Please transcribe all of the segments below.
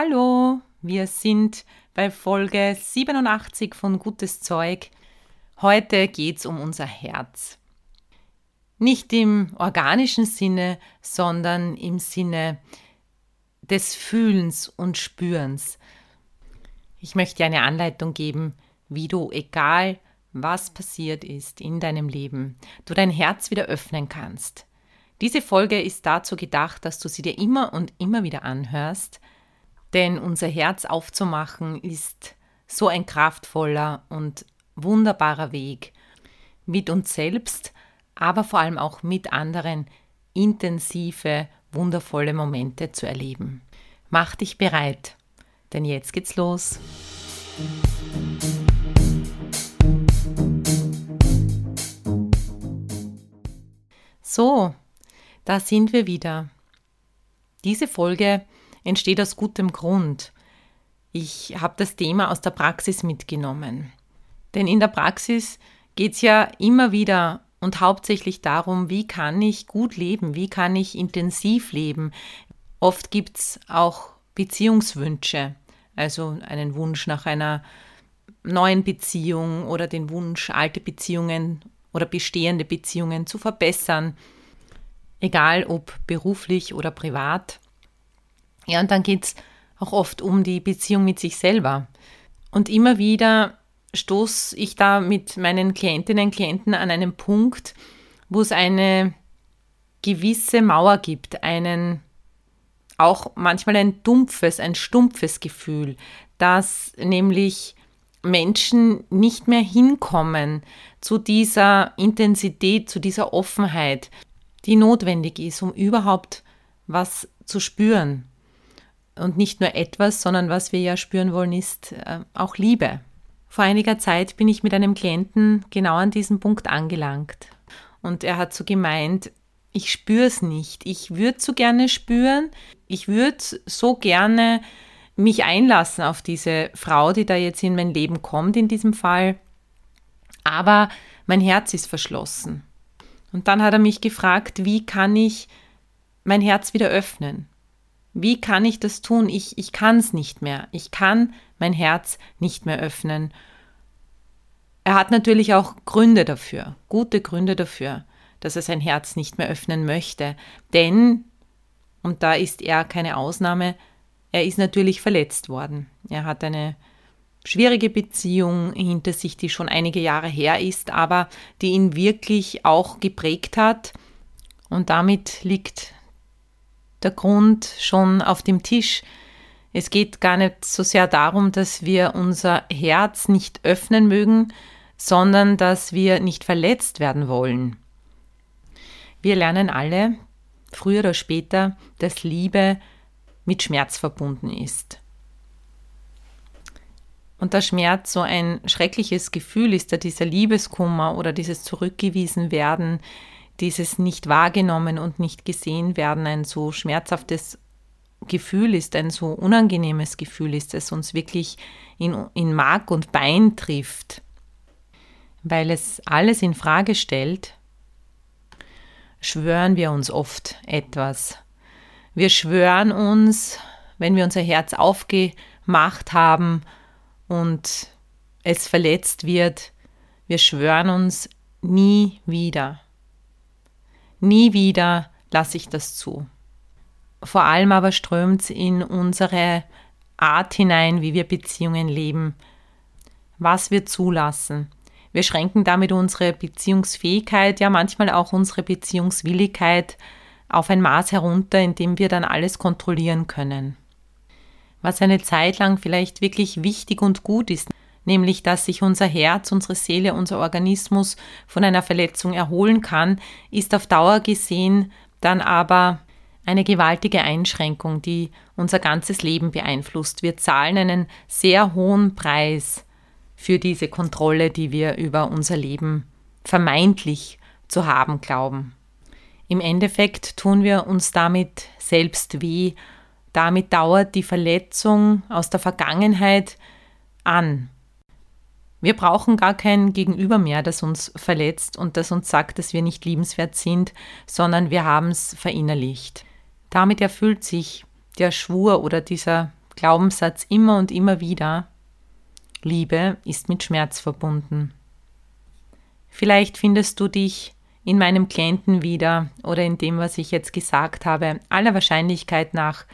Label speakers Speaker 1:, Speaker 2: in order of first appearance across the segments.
Speaker 1: Hallo, wir sind bei Folge 87 von Gutes Zeug. Heute geht es um unser Herz. Nicht im organischen Sinne, sondern im Sinne des Fühlens und Spürens. Ich möchte dir eine Anleitung geben, wie du, egal was passiert ist in deinem Leben, du dein Herz wieder öffnen kannst. Diese Folge ist dazu gedacht, dass du sie dir immer und immer wieder anhörst, denn unser Herz aufzumachen ist so ein kraftvoller und wunderbarer Weg, mit uns selbst, aber vor allem auch mit anderen intensive, wundervolle Momente zu erleben. Mach dich bereit, denn jetzt geht's los. So, da sind wir wieder. Diese Folge entsteht aus gutem Grund. Ich habe das Thema aus der Praxis mitgenommen. Denn in der Praxis geht es ja immer wieder und hauptsächlich darum, wie kann ich gut leben, wie kann ich intensiv leben. Oft gibt es auch Beziehungswünsche, also einen Wunsch nach einer neuen Beziehung oder den Wunsch, alte Beziehungen oder bestehende Beziehungen zu verbessern, egal ob beruflich oder privat. Ja, und dann geht es auch oft um die Beziehung mit sich selber. Und immer wieder stoße ich da mit meinen Klientinnen und Klienten an einen Punkt, wo es eine gewisse Mauer gibt, einen auch manchmal ein dumpfes, ein stumpfes Gefühl, dass nämlich Menschen nicht mehr hinkommen zu dieser Intensität, zu dieser Offenheit, die notwendig ist, um überhaupt was zu spüren, und nicht nur etwas, sondern was wir ja spüren wollen, ist äh, auch Liebe. Vor einiger Zeit bin ich mit einem Klienten genau an diesem Punkt angelangt. Und er hat so gemeint, ich spüre es nicht. Ich würde so gerne spüren. Ich würde so gerne mich einlassen auf diese Frau, die da jetzt in mein Leben kommt, in diesem Fall. Aber mein Herz ist verschlossen. Und dann hat er mich gefragt, wie kann ich mein Herz wieder öffnen? Wie kann ich das tun? Ich, ich kann es nicht mehr. Ich kann mein Herz nicht mehr öffnen. Er hat natürlich auch Gründe dafür, gute Gründe dafür, dass er sein Herz nicht mehr öffnen möchte. Denn, und da ist er keine Ausnahme, er ist natürlich verletzt worden. Er hat eine schwierige Beziehung hinter sich, die schon einige Jahre her ist, aber die ihn wirklich auch geprägt hat. Und damit liegt der Grund schon auf dem Tisch. Es geht gar nicht so sehr darum, dass wir unser Herz nicht öffnen mögen, sondern dass wir nicht verletzt werden wollen. Wir lernen alle, früher oder später, dass Liebe mit Schmerz verbunden ist. Und der Schmerz so ein schreckliches Gefühl ist, da dieser Liebeskummer oder dieses Zurückgewiesen werden, dieses nicht wahrgenommen und nicht gesehen werden ein so schmerzhaftes Gefühl ist, ein so unangenehmes Gefühl ist, das uns wirklich in, in Mark und Bein trifft, weil es alles in Frage stellt, schwören wir uns oft etwas. Wir schwören uns, wenn wir unser Herz aufgemacht haben und es verletzt wird, wir schwören uns nie wieder. Nie wieder lasse ich das zu. Vor allem aber strömt es in unsere Art hinein, wie wir Beziehungen leben, was wir zulassen. Wir schränken damit unsere Beziehungsfähigkeit, ja manchmal auch unsere Beziehungswilligkeit auf ein Maß herunter, in dem wir dann alles kontrollieren können. Was eine Zeit lang vielleicht wirklich wichtig und gut ist, nämlich dass sich unser Herz, unsere Seele, unser Organismus von einer Verletzung erholen kann, ist auf Dauer gesehen dann aber eine gewaltige Einschränkung, die unser ganzes Leben beeinflusst. Wir zahlen einen sehr hohen Preis für diese Kontrolle, die wir über unser Leben vermeintlich zu haben glauben. Im Endeffekt tun wir uns damit selbst weh. Damit dauert die Verletzung aus der Vergangenheit an. Wir brauchen gar kein Gegenüber mehr, das uns verletzt und das uns sagt, dass wir nicht liebenswert sind, sondern wir haben es verinnerlicht. Damit erfüllt sich der Schwur oder dieser Glaubenssatz immer und immer wieder. Liebe ist mit Schmerz verbunden. Vielleicht findest du dich in meinem Klienten wieder oder in dem, was ich jetzt gesagt habe, aller Wahrscheinlichkeit nach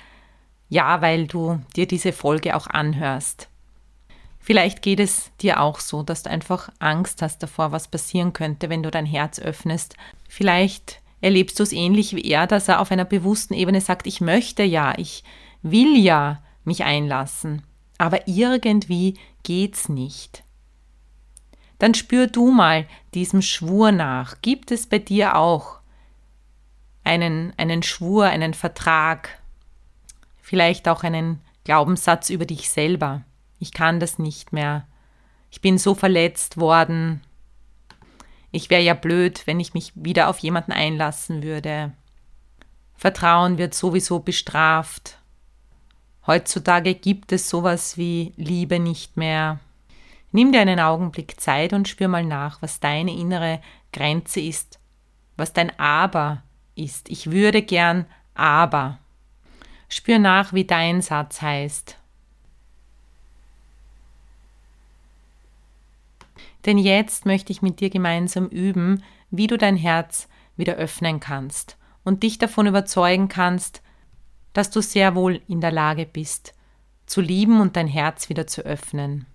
Speaker 1: ja, weil du dir diese Folge auch anhörst. Vielleicht geht es dir auch so, dass du einfach Angst hast davor, was passieren könnte, wenn du dein Herz öffnest. Vielleicht erlebst du es ähnlich wie er, dass er auf einer bewussten Ebene sagt, ich möchte ja, ich will ja mich einlassen, aber irgendwie geht's nicht. Dann spür du mal diesem Schwur nach. Gibt es bei dir auch einen, einen Schwur, einen Vertrag, vielleicht auch einen Glaubenssatz über dich selber? Ich kann das nicht mehr. Ich bin so verletzt worden, ich wäre ja blöd, wenn ich mich wieder auf jemanden einlassen würde. Vertrauen wird sowieso bestraft. Heutzutage gibt es sowas wie Liebe nicht mehr. Nimm dir einen Augenblick Zeit und spür mal nach, was deine innere Grenze ist, was dein Aber ist. Ich würde gern aber. Spür nach, wie dein Satz heißt. Denn jetzt möchte ich mit dir gemeinsam üben, wie du dein Herz wieder öffnen kannst und dich davon überzeugen kannst, dass du sehr wohl in der Lage bist, zu lieben und dein Herz wieder zu öffnen.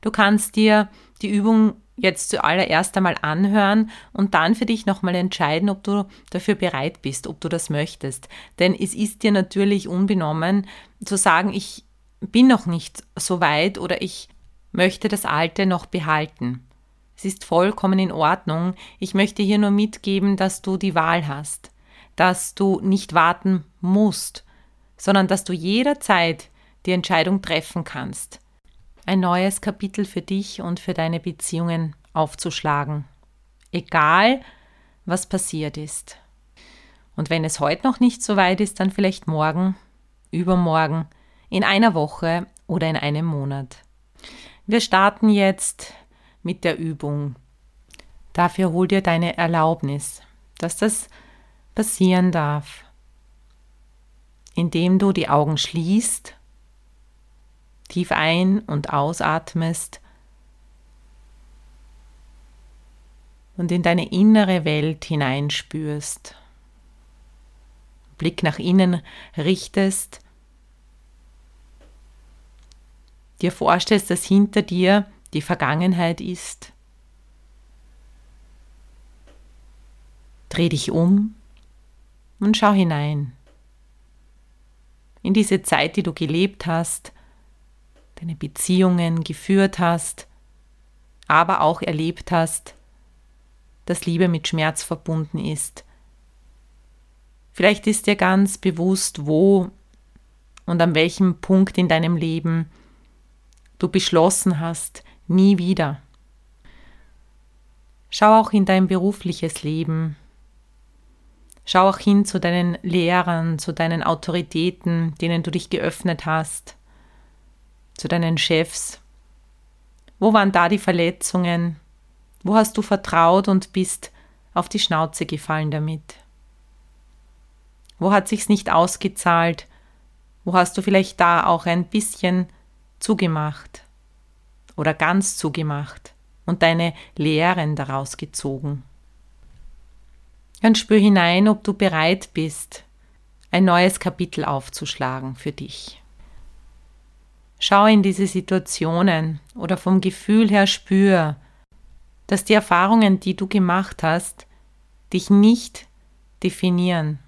Speaker 1: Du kannst dir die Übung jetzt zuallererst einmal anhören und dann für dich nochmal entscheiden, ob du dafür bereit bist, ob du das möchtest. Denn es ist dir natürlich unbenommen zu sagen, ich bin noch nicht so weit oder ich möchte das Alte noch behalten. Es ist vollkommen in Ordnung. Ich möchte hier nur mitgeben, dass du die Wahl hast, dass du nicht warten musst, sondern dass du jederzeit die Entscheidung treffen kannst, ein neues Kapitel für dich und für deine Beziehungen aufzuschlagen. Egal, was passiert ist. Und wenn es heute noch nicht so weit ist, dann vielleicht morgen, übermorgen, in einer Woche oder in einem Monat. Wir starten jetzt mit der Übung. Dafür hol dir deine Erlaubnis, dass das passieren darf, indem du die Augen schließt, tief ein- und ausatmest und in deine innere Welt hineinspürst. Blick nach innen richtest dir vorstellst, dass hinter dir die Vergangenheit ist. Dreh dich um und schau hinein. In diese Zeit, die du gelebt hast, deine Beziehungen geführt hast, aber auch erlebt hast, dass Liebe mit Schmerz verbunden ist. Vielleicht ist dir ganz bewusst, wo und an welchem Punkt in deinem Leben du beschlossen hast, nie wieder. Schau auch in dein berufliches Leben. Schau auch hin zu deinen Lehrern, zu deinen Autoritäten, denen du dich geöffnet hast, zu deinen Chefs. Wo waren da die Verletzungen? Wo hast du vertraut und bist auf die Schnauze gefallen damit? Wo hat sich's nicht ausgezahlt? Wo hast du vielleicht da auch ein bisschen zugemacht oder ganz zugemacht und deine Lehren daraus gezogen. Dann spür hinein, ob du bereit bist, ein neues Kapitel aufzuschlagen für dich. Schau in diese Situationen oder vom Gefühl her spür, dass die Erfahrungen, die du gemacht hast, dich nicht definieren.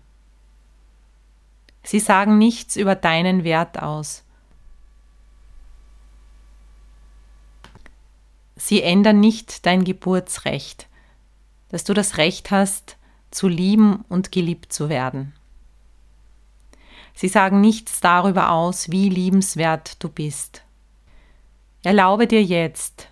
Speaker 1: Sie sagen nichts über deinen Wert aus Sie ändern nicht dein Geburtsrecht, dass du das Recht hast, zu lieben und geliebt zu werden. Sie sagen nichts darüber aus, wie liebenswert du bist. Erlaube dir jetzt,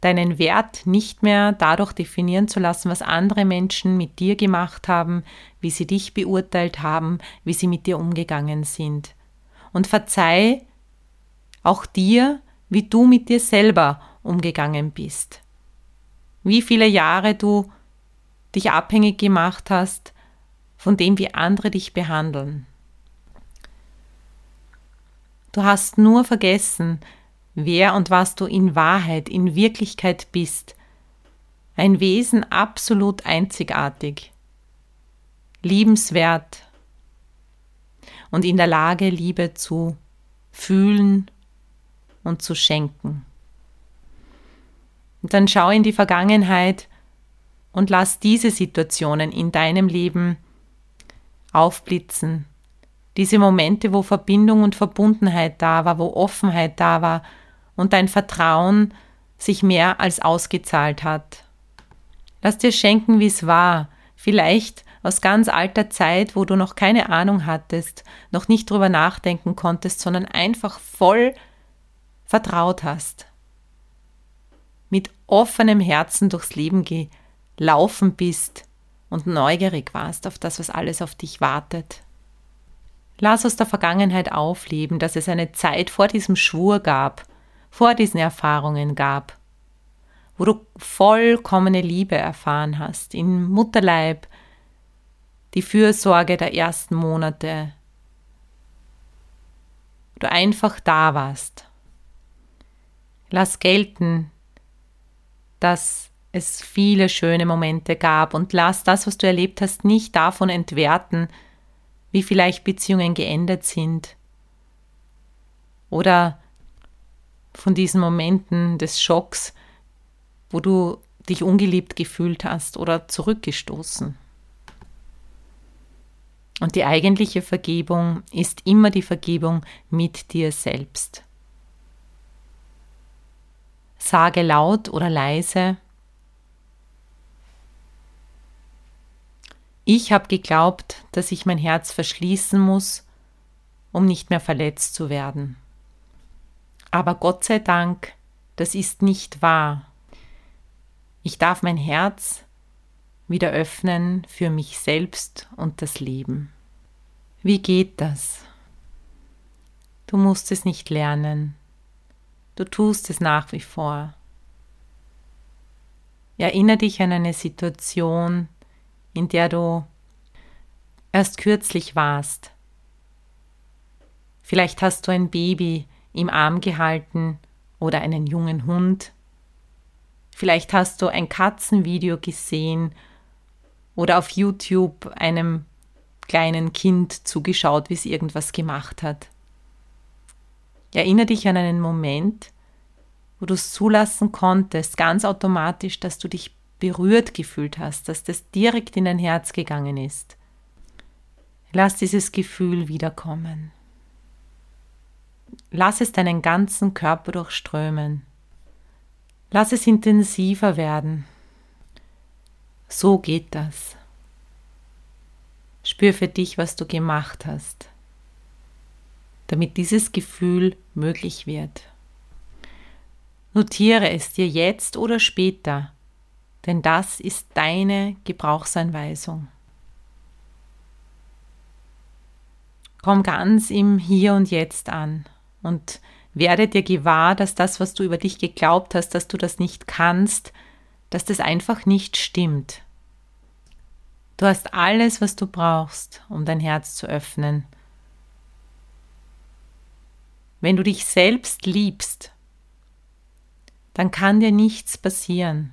Speaker 1: deinen Wert nicht mehr dadurch definieren zu lassen, was andere Menschen mit dir gemacht haben, wie sie dich beurteilt haben, wie sie mit dir umgegangen sind. Und verzeih auch dir, wie du mit dir selber umgegangen bist. Wie viele Jahre du dich abhängig gemacht hast von dem, wie andere dich behandeln. Du hast nur vergessen, wer und was du in Wahrheit, in Wirklichkeit bist. Ein Wesen absolut einzigartig, liebenswert und in der Lage, Liebe zu fühlen und zu schenken. Und dann schau in die Vergangenheit und lass diese Situationen in deinem Leben aufblitzen diese Momente, wo Verbindung und Verbundenheit da war, wo Offenheit da war und dein Vertrauen sich mehr als ausgezahlt hat. Lass dir schenken, wie es war, vielleicht aus ganz alter Zeit, wo du noch keine Ahnung hattest, noch nicht drüber nachdenken konntest, sondern einfach voll vertraut hast. Mit offenem Herzen durchs Leben gelaufen bist und neugierig warst auf das, was alles auf dich wartet. Lass aus der Vergangenheit aufleben, dass es eine Zeit vor diesem Schwur gab, vor diesen Erfahrungen gab, wo du vollkommene Liebe erfahren hast, im Mutterleib, die Fürsorge der ersten Monate, du einfach da warst. Lass gelten, dass es viele schöne Momente gab und lass das, was du erlebt hast, nicht davon entwerten, wie vielleicht Beziehungen geendet sind oder von diesen Momenten des Schocks, wo du dich ungeliebt gefühlt hast oder zurückgestoßen. Und die eigentliche Vergebung ist immer die Vergebung mit dir selbst. Sage laut oder leise, Ich habe geglaubt, dass ich mein Herz verschließen muss, um nicht mehr verletzt zu werden. Aber Gott sei Dank, das ist nicht wahr. Ich darf mein Herz wieder öffnen für mich selbst und das Leben. Wie geht das? Du musst es nicht lernen. Du tust es nach wie vor. Erinnere dich an eine Situation, in der du erst kürzlich warst. Vielleicht hast du ein Baby im Arm gehalten oder einen jungen Hund. Vielleicht hast du ein Katzenvideo gesehen oder auf YouTube einem kleinen Kind zugeschaut, wie es irgendwas gemacht hat. Erinnere dich an einen Moment, wo du es zulassen konntest, ganz automatisch, dass du dich berührt gefühlt hast, dass das direkt in dein Herz gegangen ist. Lass dieses Gefühl wiederkommen. Lass es deinen ganzen Körper durchströmen. Lass es intensiver werden. So geht das. Spür für dich, was du gemacht hast, damit dieses Gefühl möglich wird. Notiere es dir jetzt oder später denn das ist deine Gebrauchsanweisung. Komm ganz im Hier und Jetzt an und werde dir gewahr, dass das, was du über dich geglaubt hast, dass du das nicht kannst, dass das einfach nicht stimmt. Du hast alles, was du brauchst, um dein Herz zu öffnen. Wenn du dich selbst liebst, dann kann dir nichts passieren.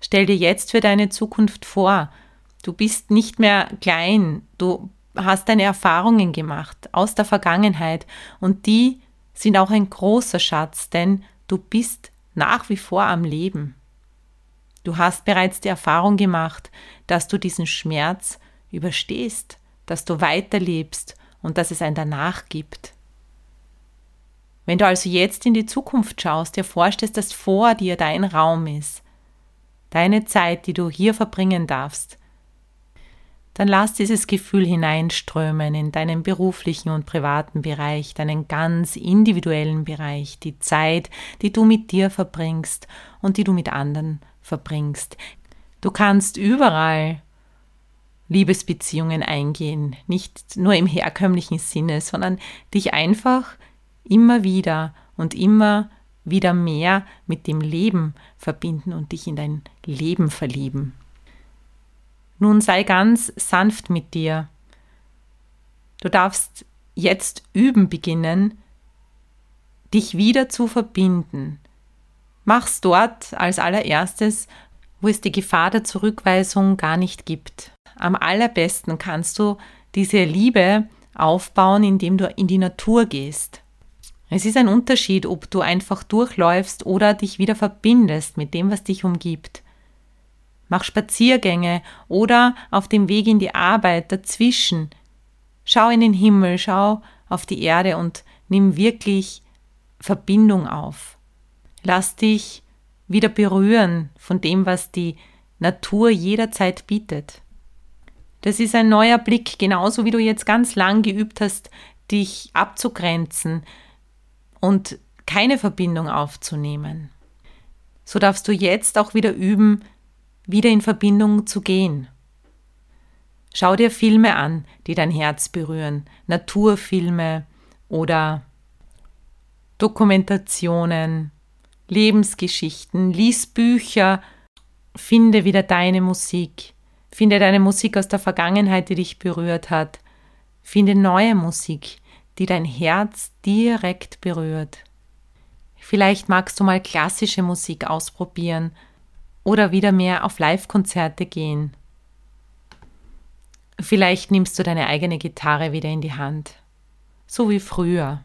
Speaker 1: Stell dir jetzt für deine Zukunft vor, du bist nicht mehr klein, du hast deine Erfahrungen gemacht aus der Vergangenheit und die sind auch ein großer Schatz, denn du bist nach wie vor am Leben. Du hast bereits die Erfahrung gemacht, dass du diesen Schmerz überstehst, dass du weiterlebst und dass es ein Danach gibt. Wenn du also jetzt in die Zukunft schaust, dir vorstellst, dass vor dir dein Raum ist, deine Zeit, die du hier verbringen darfst, dann lass dieses Gefühl hineinströmen in deinen beruflichen und privaten Bereich, deinen ganz individuellen Bereich, die Zeit, die du mit dir verbringst und die du mit anderen verbringst. Du kannst überall Liebesbeziehungen eingehen, nicht nur im herkömmlichen Sinne, sondern dich einfach immer wieder und immer wieder mehr mit dem Leben verbinden und dich in dein Leben verlieben. Nun sei ganz sanft mit dir. Du darfst jetzt üben beginnen, dich wieder zu verbinden. Mach's dort als allererstes, wo es die Gefahr der Zurückweisung gar nicht gibt. Am allerbesten kannst du diese Liebe aufbauen, indem du in die Natur gehst. Es ist ein Unterschied, ob du einfach durchläufst oder dich wieder verbindest mit dem, was dich umgibt. Mach Spaziergänge oder auf dem Weg in die Arbeit dazwischen. Schau in den Himmel, schau auf die Erde und nimm wirklich Verbindung auf. Lass dich wieder berühren von dem, was die Natur jederzeit bietet. Das ist ein neuer Blick, genauso wie du jetzt ganz lang geübt hast, dich abzugrenzen und keine Verbindung aufzunehmen. So darfst du jetzt auch wieder üben, wieder in Verbindung zu gehen. Schau dir Filme an, die dein Herz berühren, Naturfilme oder Dokumentationen, Lebensgeschichten, lies Bücher, finde wieder deine Musik, finde deine Musik aus der Vergangenheit, die dich berührt hat, finde neue Musik, die dein Herz direkt berührt. Vielleicht magst du mal klassische Musik ausprobieren oder wieder mehr auf Live-Konzerte gehen. Vielleicht nimmst du deine eigene Gitarre wieder in die Hand. So wie früher.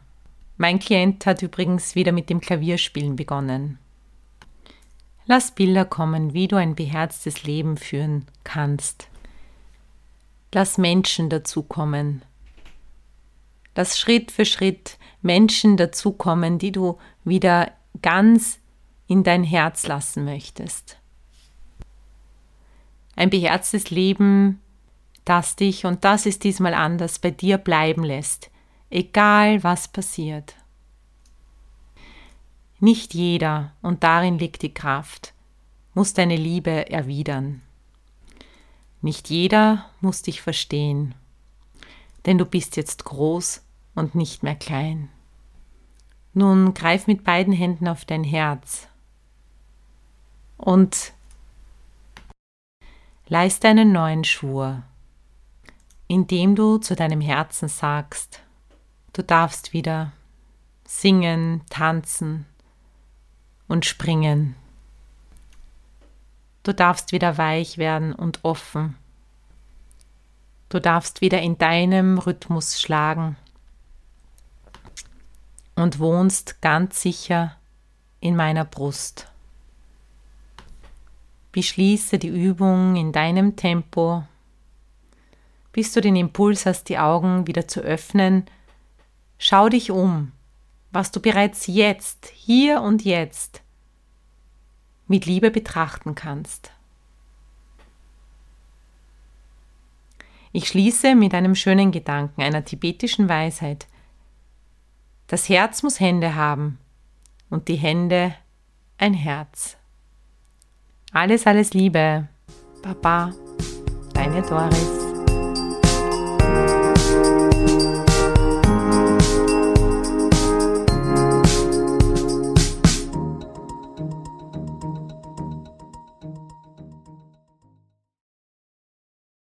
Speaker 1: Mein Klient hat übrigens wieder mit dem Klavierspielen begonnen. Lass Bilder kommen, wie du ein beherztes Leben führen kannst. Lass Menschen dazukommen. Lass Schritt für Schritt Menschen dazukommen, die du wieder ganz in dein Herz lassen möchtest. Ein beherztes Leben, das dich, und das ist diesmal anders, bei dir bleiben lässt, egal was passiert. Nicht jeder, und darin liegt die Kraft, muss deine Liebe erwidern. Nicht jeder muss dich verstehen, denn du bist jetzt groß und nicht mehr klein. Nun greif mit beiden Händen auf dein Herz und leiste einen neuen Schwur, indem du zu deinem Herzen sagst, du darfst wieder singen, tanzen und springen. Du darfst wieder weich werden und offen. Du darfst wieder in deinem Rhythmus schlagen und wohnst ganz sicher in meiner Brust. Beschließe die Übung in deinem Tempo, bis du den Impuls hast, die Augen wieder zu öffnen. Schau dich um, was du bereits jetzt, hier und jetzt mit Liebe betrachten kannst. Ich schließe mit einem schönen Gedanken, einer tibetischen Weisheit. Das Herz muss Hände haben und die Hände ein Herz. Alles, alles Liebe. Baba, deine Doris.